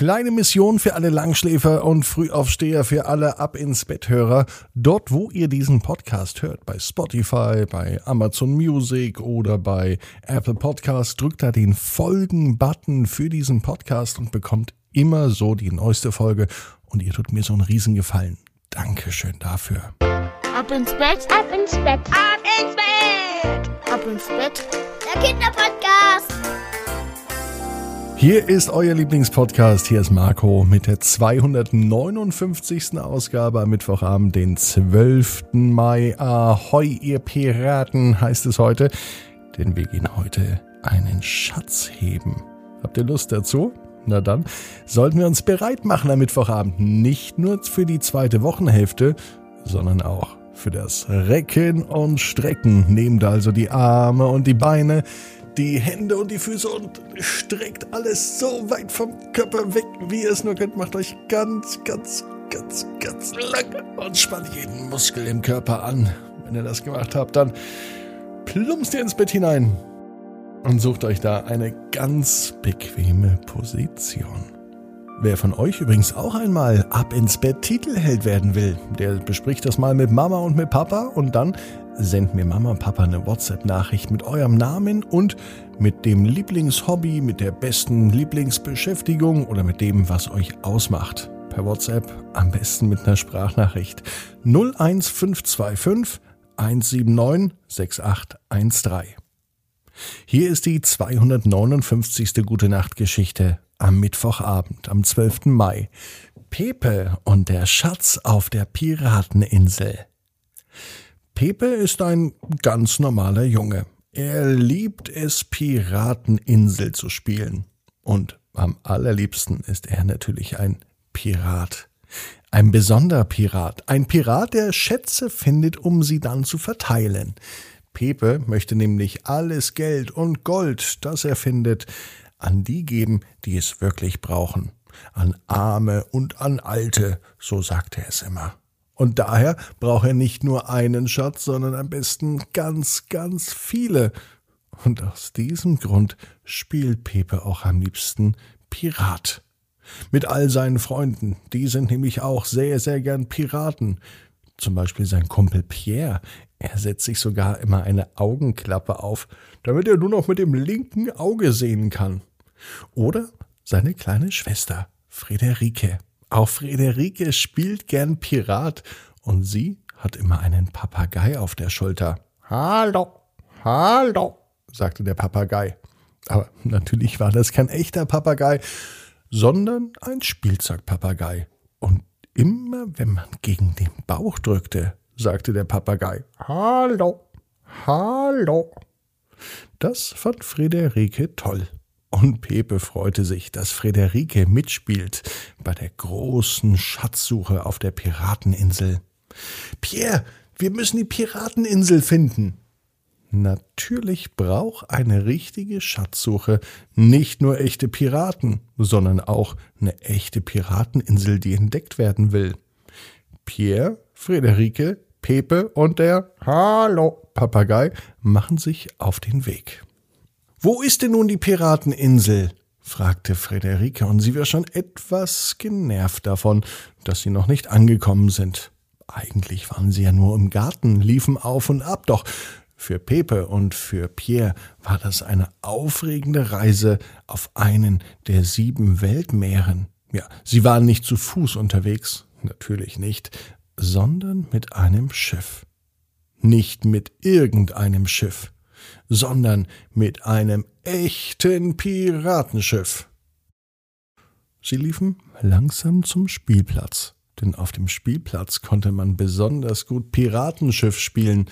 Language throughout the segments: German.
kleine Mission für alle Langschläfer und Frühaufsteher, für alle Ab ins Bett-Hörer. Dort, wo ihr diesen Podcast hört, bei Spotify, bei Amazon Music oder bei Apple Podcast, drückt da den Folgen-Button für diesen Podcast und bekommt immer so die neueste Folge. Und ihr tut mir so einen Riesengefallen. Dankeschön dafür. Ab ins Bett, ab ins Bett, ab ins Bett, ab ins Bett. Der Kinderpodcast. Hier ist euer Lieblingspodcast. Hier ist Marco mit der 259. Ausgabe am Mittwochabend, den 12. Mai. Ahoi, ihr Piraten, heißt es heute. Denn wir gehen heute einen Schatz heben. Habt ihr Lust dazu? Na dann sollten wir uns bereit machen am Mittwochabend. Nicht nur für die zweite Wochenhälfte, sondern auch für das Recken und Strecken. Nehmt also die Arme und die Beine die Hände und die Füße und streckt alles so weit vom Körper weg, wie ihr es nur könnt. Macht euch ganz, ganz, ganz, ganz lang und spannt jeden Muskel im Körper an. Wenn ihr das gemacht habt, dann plumpst ihr ins Bett hinein und sucht euch da eine ganz bequeme Position. Wer von euch übrigens auch einmal ab ins Bett Titelheld werden will, der bespricht das mal mit Mama und mit Papa und dann sendet mir Mama und Papa eine WhatsApp-Nachricht mit eurem Namen und mit dem Lieblingshobby, mit der besten Lieblingsbeschäftigung oder mit dem, was euch ausmacht. Per WhatsApp am besten mit einer Sprachnachricht 01525 179 6813. Hier ist die 259. Gute Nacht Geschichte am Mittwochabend, am 12. Mai. Pepe und der Schatz auf der Pirateninsel. Pepe ist ein ganz normaler Junge. Er liebt es, Pirateninsel zu spielen. Und am allerliebsten ist er natürlich ein Pirat. Ein besonderer Pirat. Ein Pirat, der Schätze findet, um sie dann zu verteilen. Pepe möchte nämlich alles Geld und Gold, das er findet, an die geben, die es wirklich brauchen, an Arme und an Alte, so sagte er es immer. Und daher braucht er nicht nur einen Schatz, sondern am besten ganz, ganz viele. Und aus diesem Grund spielt Pepe auch am liebsten Pirat. Mit all seinen Freunden, die sind nämlich auch sehr, sehr gern Piraten. Zum Beispiel sein Kumpel Pierre, er setzt sich sogar immer eine Augenklappe auf, damit er nur noch mit dem linken Auge sehen kann. Oder seine kleine Schwester, Friederike. Auch Friederike spielt gern Pirat und sie hat immer einen Papagei auf der Schulter. Hallo, hallo, sagte der Papagei. Aber natürlich war das kein echter Papagei, sondern ein Spielzeugpapagei. Und immer wenn man gegen den Bauch drückte, sagte der Papagei Hallo, hallo. Das fand Friederike toll. Und Pepe freute sich, dass Friederike mitspielt bei der großen Schatzsuche auf der Pirateninsel. Pierre, wir müssen die Pirateninsel finden. Natürlich braucht eine richtige Schatzsuche nicht nur echte Piraten, sondern auch eine echte Pirateninsel, die entdeckt werden will. Pierre, Friederike, Pepe und der Hallo Papagei machen sich auf den Weg. Wo ist denn nun die Pirateninsel? fragte Friederike, und sie war schon etwas genervt davon, dass sie noch nicht angekommen sind. Eigentlich waren sie ja nur im Garten, liefen auf und ab, doch für Pepe und für Pierre war das eine aufregende Reise auf einen der sieben Weltmeeren. Ja, sie waren nicht zu Fuß unterwegs, natürlich nicht, sondern mit einem Schiff. Nicht mit irgendeinem Schiff sondern mit einem echten Piratenschiff. Sie liefen langsam zum Spielplatz, denn auf dem Spielplatz konnte man besonders gut Piratenschiff spielen.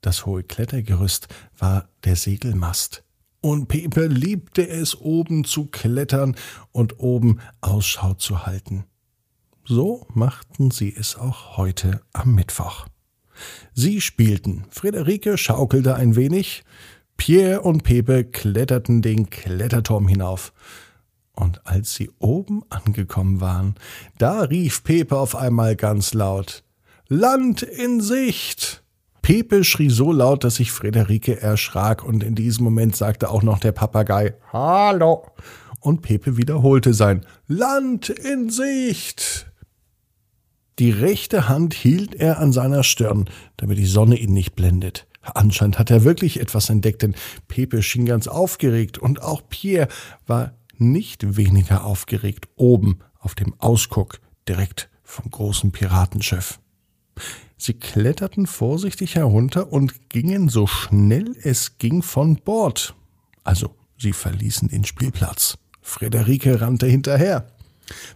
Das hohe Klettergerüst war der Segelmast. Und Pepe liebte es, oben zu klettern und oben Ausschau zu halten. So machten sie es auch heute am Mittwoch. Sie spielten. Friederike schaukelte ein wenig. Pierre und Pepe kletterten den Kletterturm hinauf. Und als sie oben angekommen waren, da rief Pepe auf einmal ganz laut Land in Sicht. Pepe schrie so laut, dass sich Frederike erschrak und in diesem Moment sagte auch noch der Papagei Hallo. Und Pepe wiederholte sein Land in Sicht. Die rechte Hand hielt er an seiner Stirn, damit die Sonne ihn nicht blendet. Anscheinend hat er wirklich etwas entdeckt, denn Pepe schien ganz aufgeregt und auch Pierre war nicht weniger aufgeregt oben auf dem Ausguck direkt vom großen Piratenschiff. Sie kletterten vorsichtig herunter und gingen so schnell es ging von Bord. Also, sie verließen den Spielplatz. Frederike rannte hinterher.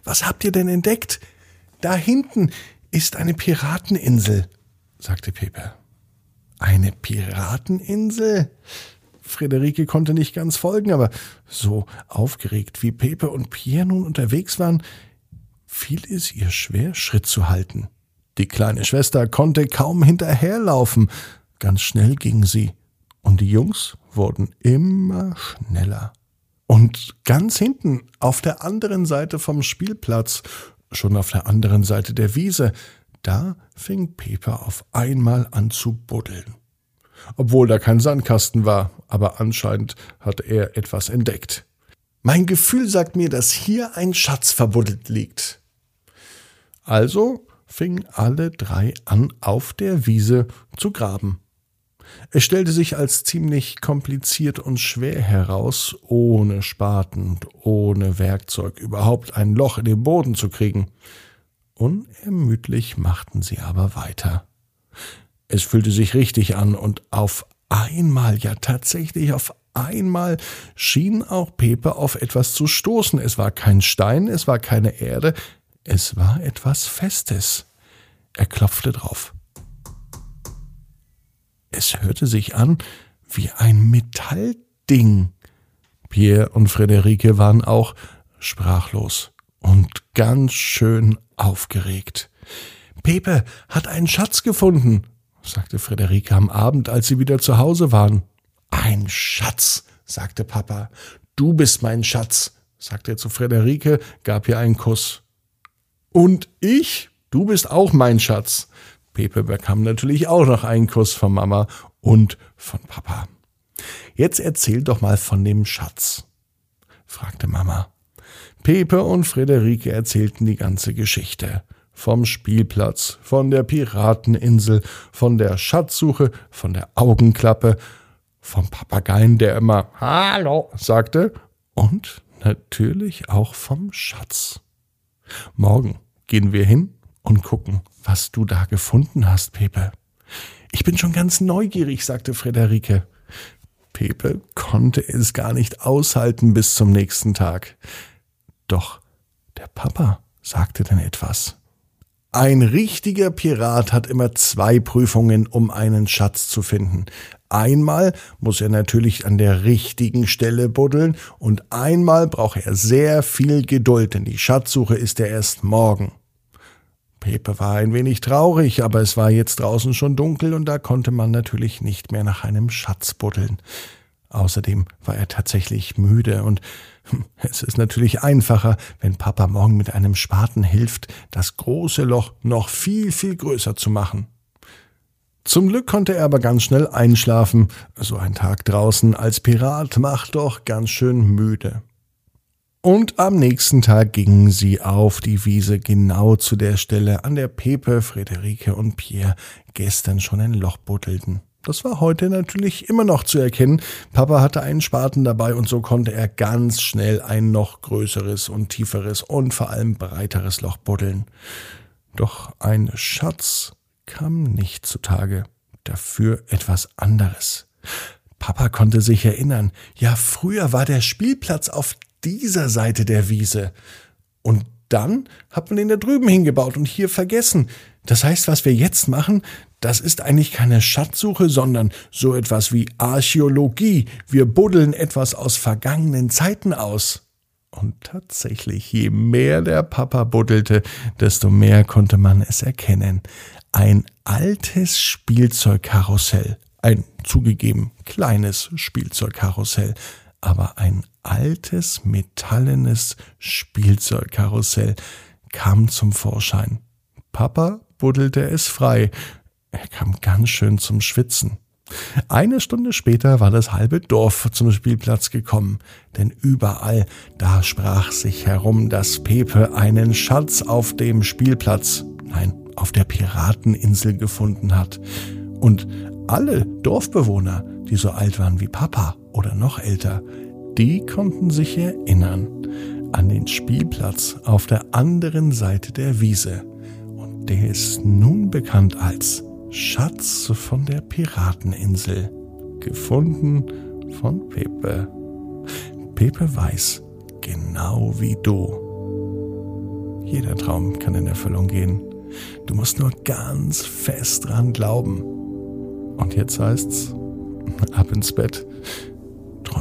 Was habt ihr denn entdeckt? Da hinten ist eine Pirateninsel, sagte Pepe. Eine Pirateninsel? Frederike konnte nicht ganz folgen, aber so aufgeregt wie Pepe und Pierre nun unterwegs waren, fiel es ihr schwer, Schritt zu halten. Die kleine Schwester konnte kaum hinterherlaufen. Ganz schnell ging sie, und die Jungs wurden immer schneller. Und ganz hinten, auf der anderen Seite vom Spielplatz, schon auf der anderen Seite der Wiese, da fing Pepe auf einmal an zu buddeln. Obwohl da kein Sandkasten war, aber anscheinend hat er etwas entdeckt. Mein Gefühl sagt mir, dass hier ein Schatz verbuddelt liegt. Also fingen alle drei an, auf der Wiese zu graben. Es stellte sich als ziemlich kompliziert und schwer heraus, ohne Spaten und ohne Werkzeug überhaupt ein Loch in den Boden zu kriegen. Unermüdlich machten sie aber weiter. Es fühlte sich richtig an und auf einmal, ja tatsächlich auf einmal schien auch Pepe auf etwas zu stoßen. Es war kein Stein, es war keine Erde, es war etwas Festes. Er klopfte drauf. Es hörte sich an wie ein Metallding. Pierre und Friederike waren auch sprachlos und ganz schön aufgeregt. Pepe hat einen Schatz gefunden, sagte Friederike am Abend, als sie wieder zu Hause waren. Ein Schatz, sagte Papa. Du bist mein Schatz, sagte er zu Friederike, gab ihr einen Kuss. Und ich? Du bist auch mein Schatz. Pepe bekam natürlich auch noch einen Kuss von Mama und von Papa. Jetzt erzähl doch mal von dem Schatz, fragte Mama. Pepe und Friederike erzählten die ganze Geschichte. Vom Spielplatz, von der Pirateninsel, von der Schatzsuche, von der Augenklappe, vom Papageien, der immer Hallo sagte, und natürlich auch vom Schatz. Morgen gehen wir hin und gucken, was du da gefunden hast, Pepe. Ich bin schon ganz neugierig, sagte Friederike. Pepe konnte es gar nicht aushalten bis zum nächsten Tag. Doch der Papa sagte dann etwas. Ein richtiger Pirat hat immer zwei Prüfungen, um einen Schatz zu finden. Einmal muss er natürlich an der richtigen Stelle buddeln und einmal braucht er sehr viel Geduld, denn die Schatzsuche ist ja erst morgen. Pepe war ein wenig traurig, aber es war jetzt draußen schon dunkel und da konnte man natürlich nicht mehr nach einem Schatz buddeln. Außerdem war er tatsächlich müde und es ist natürlich einfacher, wenn Papa morgen mit einem Spaten hilft, das große Loch noch viel, viel größer zu machen. Zum Glück konnte er aber ganz schnell einschlafen. So ein Tag draußen als Pirat macht doch ganz schön müde. Und am nächsten Tag gingen sie auf die Wiese genau zu der Stelle, an der Pepe, Friederike und Pierre gestern schon ein Loch buddelten. Das war heute natürlich immer noch zu erkennen. Papa hatte einen Spaten dabei und so konnte er ganz schnell ein noch größeres und tieferes und vor allem breiteres Loch buddeln. Doch ein Schatz kam nicht zutage, dafür etwas anderes. Papa konnte sich erinnern, ja früher war der Spielplatz auf dieser Seite der Wiese. Und dann hat man den da drüben hingebaut und hier vergessen. Das heißt, was wir jetzt machen, das ist eigentlich keine Schatzsuche, sondern so etwas wie Archäologie. Wir buddeln etwas aus vergangenen Zeiten aus. Und tatsächlich, je mehr der Papa buddelte, desto mehr konnte man es erkennen. Ein altes Spielzeugkarussell. Ein zugegeben kleines Spielzeugkarussell, aber ein altes metallenes Spielzeugkarussell kam zum Vorschein. Papa buddelte es frei, Er kam ganz schön zum Schwitzen. Eine Stunde später war das halbe Dorf zum Spielplatz gekommen, denn überall da sprach sich herum, dass Pepe einen Schatz auf dem Spielplatz, nein, auf der Pirateninsel gefunden hat. Und alle Dorfbewohner, die so alt waren wie Papa oder noch älter, die konnten sich erinnern an den Spielplatz auf der anderen Seite der Wiese. Und der ist nun bekannt als Schatz von der Pirateninsel, gefunden von Pepe. Pepe weiß, genau wie du. Jeder Traum kann in Erfüllung gehen. Du musst nur ganz fest dran glauben. Und jetzt heißt's, ab ins Bett,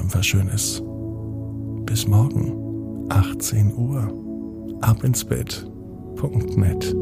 träum was Schönes. Bis morgen, 18 Uhr, ab ins Bett.net.